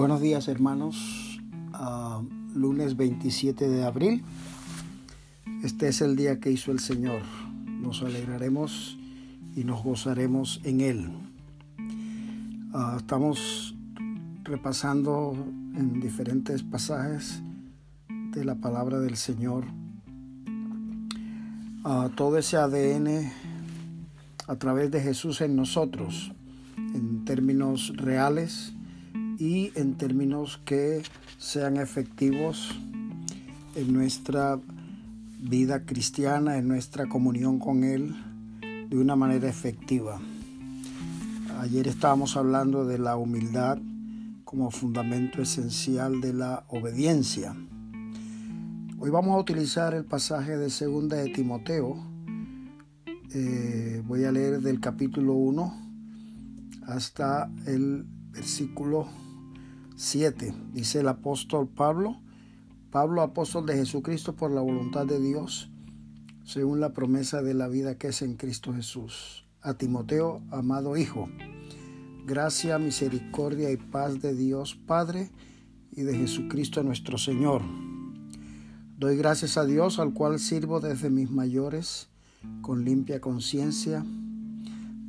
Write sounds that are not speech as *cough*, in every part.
Buenos días hermanos, uh, lunes 27 de abril. Este es el día que hizo el Señor. Nos alegraremos y nos gozaremos en Él. Uh, estamos repasando en diferentes pasajes de la palabra del Señor uh, todo ese ADN a través de Jesús en nosotros, en términos reales y en términos que sean efectivos en nuestra vida cristiana, en nuestra comunión con Él de una manera efectiva. Ayer estábamos hablando de la humildad como fundamento esencial de la obediencia. Hoy vamos a utilizar el pasaje de segunda de Timoteo. Eh, voy a leer del capítulo 1 hasta el versículo 7. Dice el apóstol Pablo, Pablo apóstol de Jesucristo por la voluntad de Dios, según la promesa de la vida que es en Cristo Jesús. A Timoteo, amado Hijo, gracia, misericordia y paz de Dios Padre y de Jesucristo nuestro Señor. Doy gracias a Dios al cual sirvo desde mis mayores con limpia conciencia,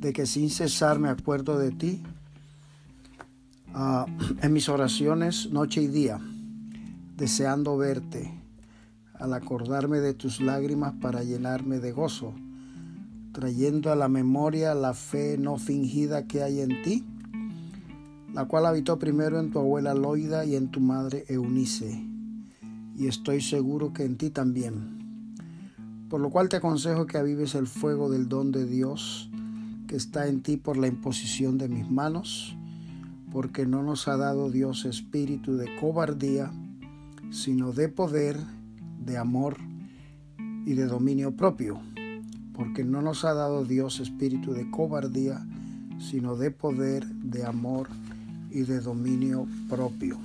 de que sin cesar me acuerdo de ti en mis oraciones noche y día, deseando verte, al acordarme de tus lágrimas para llenarme de gozo, trayendo a la memoria la fe no fingida que hay en ti, la cual habitó primero en tu abuela Loida y en tu madre Eunice, y estoy seguro que en ti también. Por lo cual te aconsejo que avives el fuego del don de Dios que está en ti por la imposición de mis manos, porque no nos ha dado Dios espíritu de cobardía, sino de poder, de amor y de dominio propio, porque no nos ha dado Dios espíritu de cobardía, sino de poder, de amor y de dominio propio.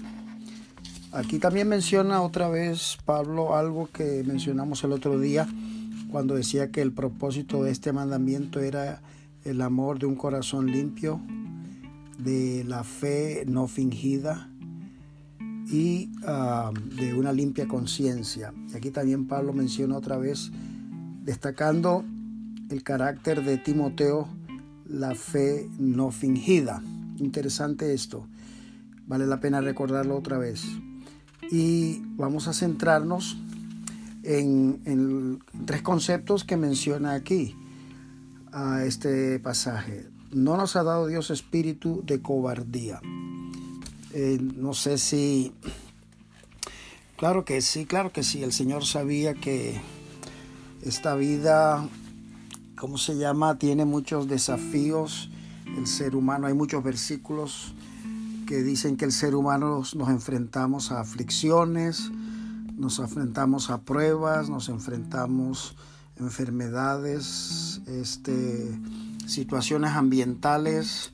Aquí también menciona otra vez Pablo algo que mencionamos el otro día cuando decía que el propósito de este mandamiento era el amor de un corazón limpio, de la fe no fingida y ah, de una limpia conciencia. Y aquí también Pablo menciona otra vez, destacando el carácter de Timoteo, la fe no fingida. Interesante esto, vale la pena recordarlo otra vez. Y vamos a centrarnos en, en tres conceptos que menciona aquí a este pasaje no nos ha dado Dios espíritu de cobardía. Eh, no sé si, claro que sí, claro que sí, el Señor sabía que esta vida, ¿cómo se llama? Tiene muchos desafíos. El ser humano, hay muchos versículos que dicen que el ser humano nos enfrentamos a aflicciones, nos enfrentamos a pruebas, nos enfrentamos a enfermedades, este, situaciones ambientales,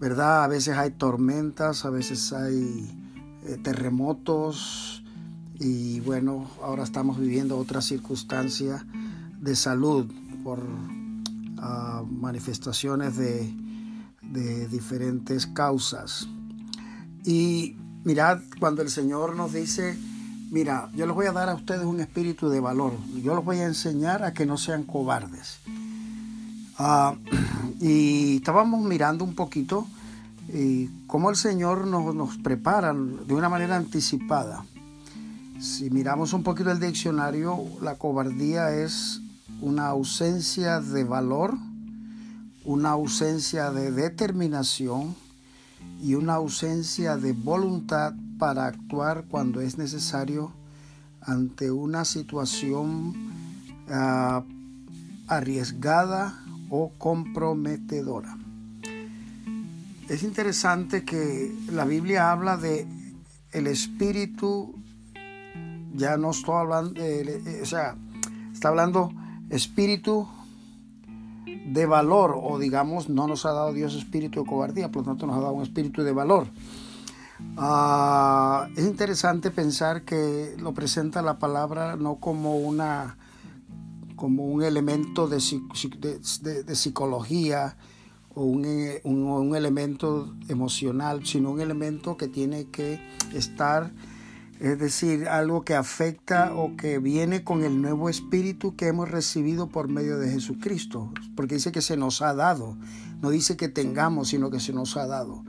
¿verdad? A veces hay tormentas, a veces hay eh, terremotos y bueno, ahora estamos viviendo otra circunstancia de salud por ah, manifestaciones de, de diferentes causas. Y mirad, cuando el Señor nos dice, mira, yo les voy a dar a ustedes un espíritu de valor, yo los voy a enseñar a que no sean cobardes. Ah, *clears throat* y estábamos mirando un poquito eh, cómo el Señor nos, nos prepara de una manera anticipada. Si miramos un poquito el diccionario, la cobardía es una ausencia de valor, una ausencia de determinación y una ausencia de voluntad para actuar cuando es necesario ante una situación ah, arriesgada o comprometedora. Es interesante que la Biblia habla de el espíritu, ya no estoy hablando, de, o sea, está hablando espíritu de valor, o digamos, no nos ha dado Dios espíritu de cobardía, por lo tanto nos ha dado un espíritu de valor. Ah, es interesante pensar que lo presenta la palabra no como una como un elemento de, psicología o un, un, elemento emocional, sino un elemento que tiene que estar, es decir, algo que afecta o que viene con el nuevo espíritu que hemos recibido por medio de Jesucristo, porque dice que se nos ha dado, no dice que tengamos, sino que se nos ha dado.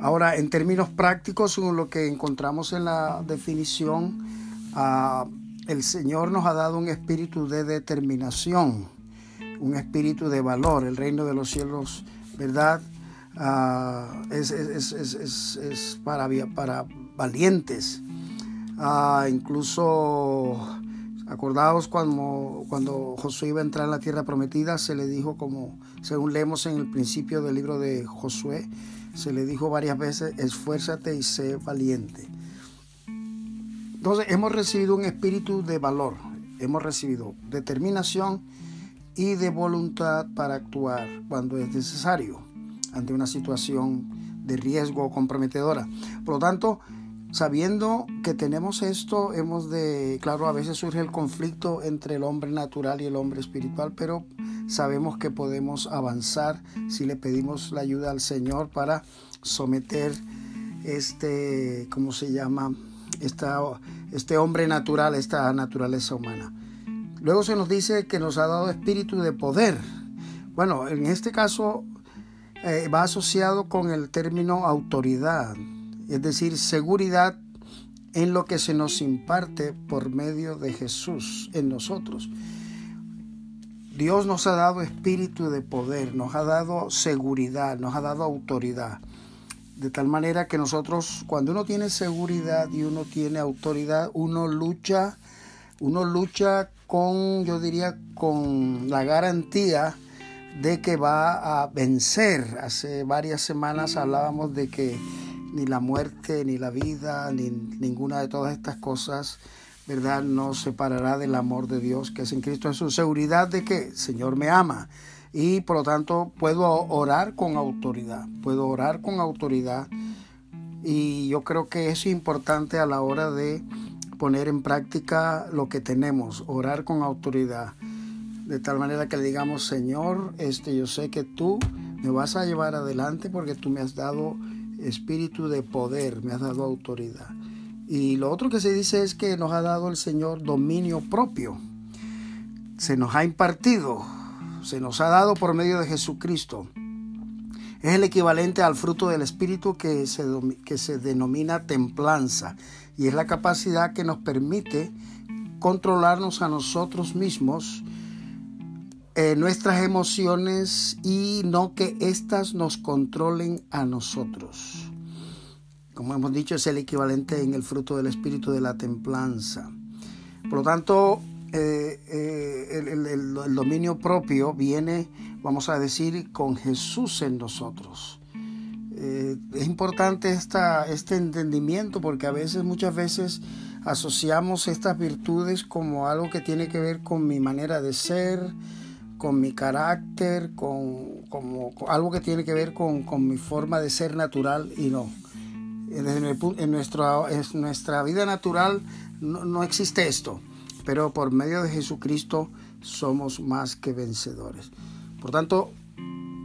Ahora, en términos prácticos, lo que encontramos en la definición, ah, el Señor nos ha dado un espíritu de determinación un espíritu de valor. El reino de los cielos, ¿verdad? Ah, es, para, valientes. Ah, incluso, acordados cuando, cuando Josué iba a entrar en la tierra prometida, se le dijo como, según leemos en el principio del libro de Josué, se le dijo varias veces, esfuérzate y sé valiente. Entonces hemos recibido un espíritu de valor, hemos recibido determinación, y de voluntad para actuar cuando es necesario ante una situación de riesgo comprometedora. Por lo tanto, sabiendo que tenemos esto, hemos de, claro, a veces surge el conflicto entre el hombre natural y el hombre espiritual, pero sabemos que podemos avanzar si le pedimos la ayuda al Señor para someter este, ¿cómo se llama? Esta, este hombre natural, esta naturaleza humana. Luego se nos dice que nos ha dado espíritu de poder. Bueno, en este caso eh, va asociado con el término autoridad, es decir, seguridad en lo que se nos imparte por medio de Jesús en nosotros. Dios nos ha dado espíritu de poder, nos ha dado seguridad, nos ha dado autoridad. De tal manera que nosotros, cuando uno tiene seguridad y uno tiene autoridad, uno lucha, uno lucha con, yo diría, con la garantía de que va a vencer. Hace varias semanas hablábamos de que ni la muerte, ni la vida, ni ninguna de todas estas cosas, ¿verdad? Nos separará del amor de Dios que es en Cristo Jesús. Seguridad de que el Señor me ama y por lo tanto puedo orar con autoridad, puedo orar con autoridad. Y yo creo que es importante a la hora de poner en práctica lo que tenemos, orar con autoridad, de tal manera que le digamos, Señor, este, yo sé que tú me vas a llevar adelante porque tú me has dado espíritu de poder, me has dado autoridad. Y lo otro que se dice es que nos ha dado el Señor dominio propio, se nos ha impartido, se nos ha dado por medio de Jesucristo. Es el equivalente al fruto del Espíritu que se, que se denomina templanza y es la capacidad que nos permite controlarnos a nosotros mismos, eh, nuestras emociones y no que éstas nos controlen a nosotros. Como hemos dicho, es el equivalente en el fruto del espíritu de la templanza. Por lo tanto, eh, eh, el, dominio propio viene, vamos a decir, con Jesús en nosotros. Eh, es importante esta, este entendimiento porque a veces, muchas veces, asociamos estas virtudes como algo que tiene que ver con mi manera de ser, con mi carácter, con, como, algo que tiene que ver con, mi forma de ser natural y no. En, en, nuestra, en nuestra vida natural no, no existe esto, pero por medio de Jesucristo somos más que vencedores. Por tanto,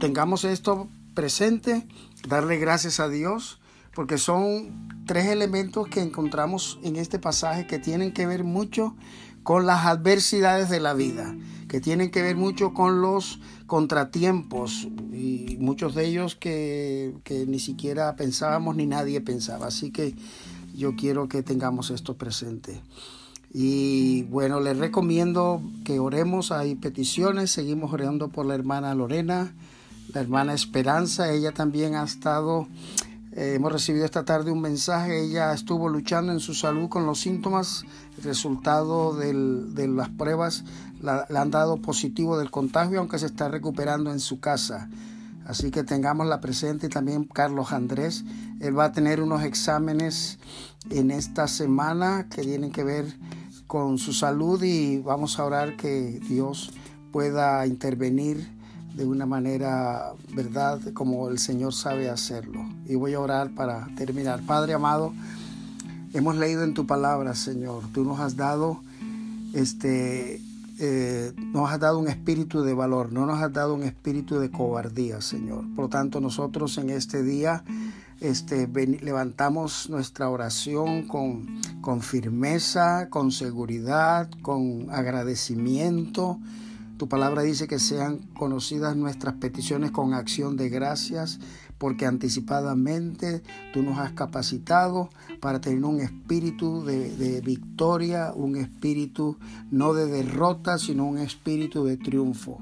tengamos esto presente, darle gracias a Dios, porque son tres elementos que encontramos en este pasaje que tienen que ver mucho con las adversidades de la vida, que tienen que ver mucho con los contratiempos y muchos de ellos que, que ni siquiera pensábamos ni nadie pensaba. Así que yo quiero que tengamos esto presente. Y bueno, les recomiendo que oremos, hay peticiones, seguimos orando por la hermana Lorena la hermana Esperanza, ella también ha estado, eh, hemos recibido esta tarde un mensaje, ella estuvo luchando en su salud con los síntomas, el resultado de las pruebas le han dado positivo del contagio, aunque se está recuperando en su casa. Así que tengamos la presente. Y también Carlos Andrés. Él va a tener unos exámenes en esta semana que tienen que ver con su salud y vamos a orar que Dios pueda intervenir de una manera, ¿verdad?, como el Señor sabe hacerlo. Y voy a orar para terminar. Padre amado, hemos leído en tu palabra, Señor, tú nos has dado este eh, nos has dado un espíritu de valor, no nos has dado un espíritu de cobardía, Señor. Por lo tanto, nosotros en este día este, levantamos nuestra oración con, con firmeza, con seguridad, con agradecimiento. Tu palabra dice que sean conocidas nuestras peticiones con acción de gracias porque anticipadamente tú nos has capacitado para tener un espíritu de, victoria, un espíritu no de derrota, sino un espíritu de triunfo.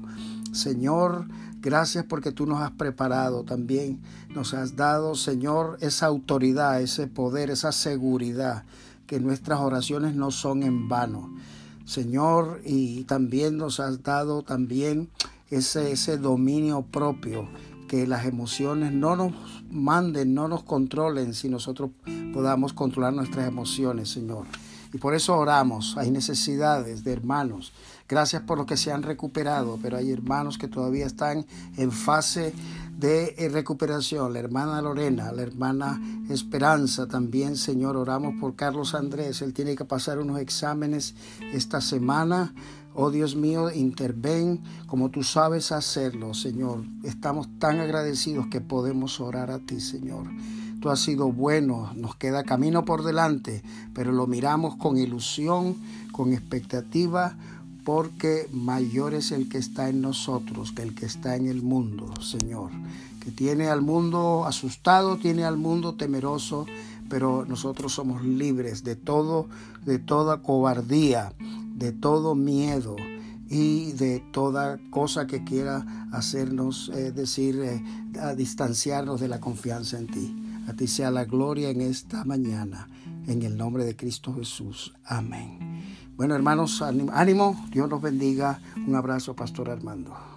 Señor, gracias porque tú nos has preparado también, nos has dado, Señor, esa autoridad, ese poder, esa seguridad, que nuestras oraciones no son en vano. Señor, y también nos has dado también ese, ese dominio propio que las emociones no nos manden, no nos controlen, si nosotros podamos controlar nuestras emociones, Señor. Y por eso oramos. Hay necesidades de hermanos. Gracias por los que se han recuperado, pero hay hermanos que todavía están en fase de eh, recuperación. La hermana Lorena, la hermana Esperanza también, Señor, oramos por Carlos Andrés. Él tiene que pasar unos exámenes esta semana. Oh Dios mío, interven como tú sabes hacerlo, Señor. Estamos tan agradecidos que podemos orar a ti, Señor. Tú has sido bueno, nos queda camino por delante, pero lo miramos con ilusión, con expectativa, porque mayor es el que está en nosotros que el que está en el mundo, Señor. Que tiene al mundo asustado, tiene al mundo temeroso, pero nosotros somos libres de todo, de toda cobardía, de todo miedo y de toda cosa que quiera hacernos eh, decir, eh, a distanciarnos de la confianza en ti. A ti sea la gloria en esta mañana, en el nombre de Cristo Jesús. Amén. Bueno, hermanos, ánimo, Dios los bendiga. Un abrazo, Pastor Armando.